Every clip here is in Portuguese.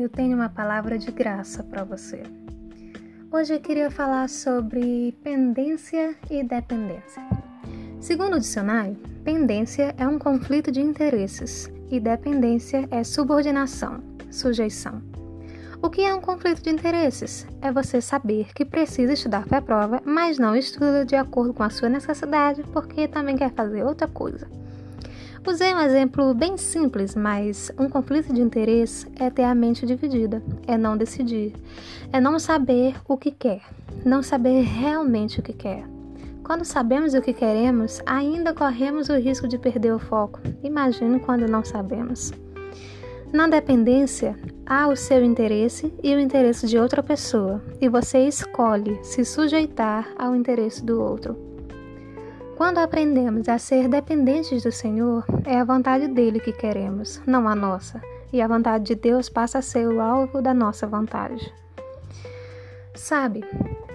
eu tenho uma palavra de graça para você. Hoje eu queria falar sobre pendência e dependência. Segundo o dicionário, pendência é um conflito de interesses e dependência é subordinação, sujeição. O que é um conflito de interesses? É você saber que precisa estudar para a prova, mas não estuda de acordo com a sua necessidade porque também quer fazer outra coisa. Usei um exemplo bem simples, mas um conflito de interesse é ter a mente dividida, é não decidir, é não saber o que quer, não saber realmente o que quer. Quando sabemos o que queremos, ainda corremos o risco de perder o foco. Imagine quando não sabemos. Na dependência, há o seu interesse e o interesse de outra pessoa, e você escolhe se sujeitar ao interesse do outro. Quando aprendemos a ser dependentes do Senhor, é a vontade dele que queremos, não a nossa, e a vontade de Deus passa a ser o alvo da nossa vontade. Sabe,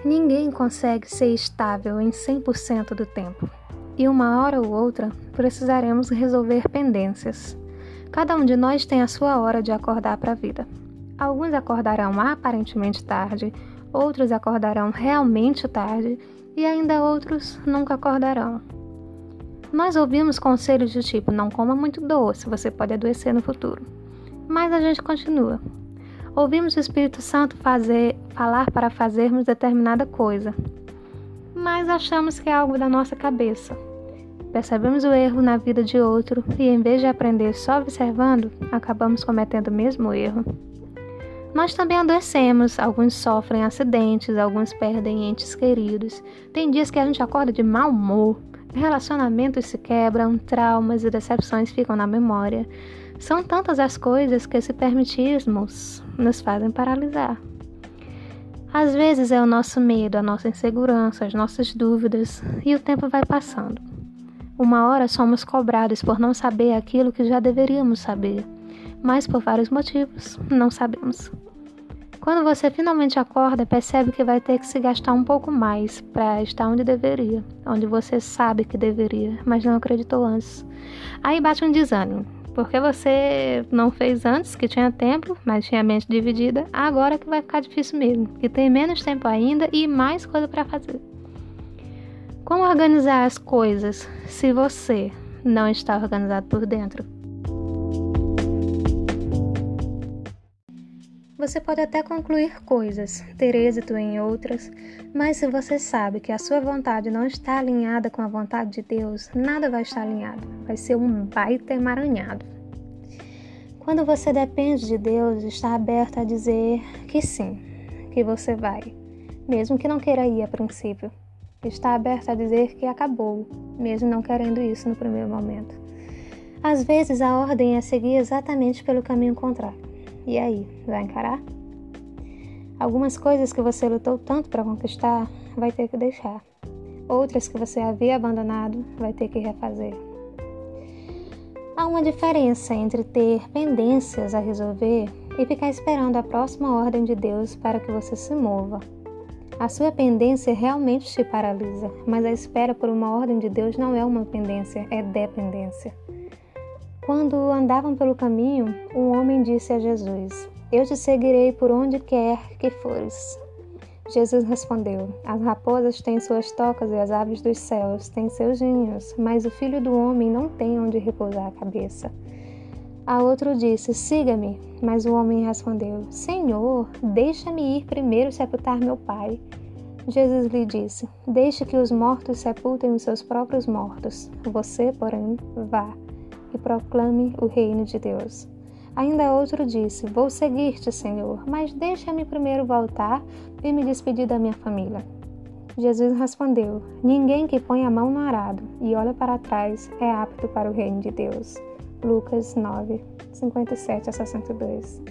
ninguém consegue ser estável em 100% do tempo, e uma hora ou outra precisaremos resolver pendências. Cada um de nós tem a sua hora de acordar para a vida. Alguns acordarão aparentemente tarde, outros acordarão realmente tarde e ainda outros nunca acordarão. Nós ouvimos conselhos do tipo: não coma muito doce, você pode adoecer no futuro. Mas a gente continua. Ouvimos o Espírito Santo fazer, falar para fazermos determinada coisa, mas achamos que é algo da nossa cabeça. Percebemos o erro na vida de outro e, em vez de aprender só observando, acabamos cometendo o mesmo erro. Nós também adoecemos, alguns sofrem acidentes, alguns perdem entes queridos. Tem dias que a gente acorda de mau humor, relacionamentos se quebram, traumas e decepções ficam na memória. São tantas as coisas que, se permitirmos, nos fazem paralisar. Às vezes é o nosso medo, a nossa insegurança, as nossas dúvidas, e o tempo vai passando. Uma hora somos cobrados por não saber aquilo que já deveríamos saber, mas por vários motivos não sabemos. Quando você finalmente acorda, percebe que vai ter que se gastar um pouco mais para estar onde deveria, onde você sabe que deveria, mas não acreditou antes. Aí bate um desânimo, porque você não fez antes, que tinha tempo, mas tinha a mente dividida, agora que vai ficar difícil mesmo, que tem menos tempo ainda e mais coisa para fazer. Como organizar as coisas se você não está organizado por dentro? Você pode até concluir coisas, ter êxito em outras, mas se você sabe que a sua vontade não está alinhada com a vontade de Deus, nada vai estar alinhado. Vai ser um baita emaranhado. Quando você depende de Deus, está aberto a dizer que sim, que você vai, mesmo que não queira ir a princípio. Está aberto a dizer que acabou, mesmo não querendo isso no primeiro momento. Às vezes a ordem é seguir exatamente pelo caminho contrário. E aí, vai encarar? Algumas coisas que você lutou tanto para conquistar, vai ter que deixar. Outras que você havia abandonado, vai ter que refazer. Há uma diferença entre ter pendências a resolver e ficar esperando a próxima ordem de Deus para que você se mova. A sua pendência realmente te paralisa, mas a espera por uma ordem de Deus não é uma pendência, é dependência. Quando andavam pelo caminho, um homem disse a Jesus: Eu te seguirei por onde quer que fores. Jesus respondeu: As raposas têm suas tocas e as aves dos céus têm seus ninhos, mas o filho do homem não tem onde repousar a cabeça. A outro disse: Siga-me. Mas o homem respondeu: Senhor, deixa-me ir primeiro sepultar meu pai. Jesus lhe disse: Deixe que os mortos sepultem os seus próprios mortos. Você, porém, vá e proclame o reino de Deus. Ainda outro disse: Vou seguir-te, Senhor, mas deixa-me primeiro voltar e me despedir da minha família. Jesus respondeu: Ninguém que põe a mão no arado e olha para trás é apto para o reino de Deus. Lucas 9, 57 a 62.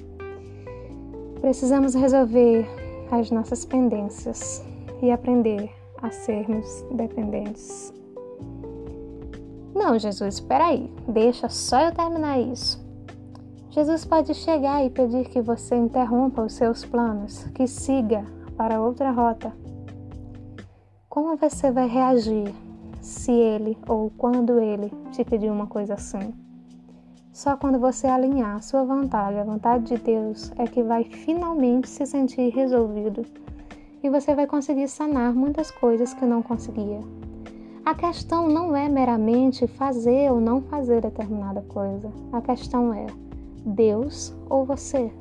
Precisamos resolver as nossas pendências e aprender a sermos dependentes. Não, Jesus, espera aí, deixa só eu terminar isso. Jesus pode chegar e pedir que você interrompa os seus planos, que siga para outra rota. Como você vai reagir se ele ou quando ele te pedir uma coisa assim? Só quando você alinhar a sua vontade, a vontade de Deus, é que vai finalmente se sentir resolvido e você vai conseguir sanar muitas coisas que não conseguia. A questão não é meramente fazer ou não fazer determinada coisa. A questão é Deus ou você?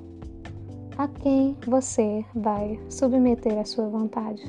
A quem você vai submeter a sua vontade?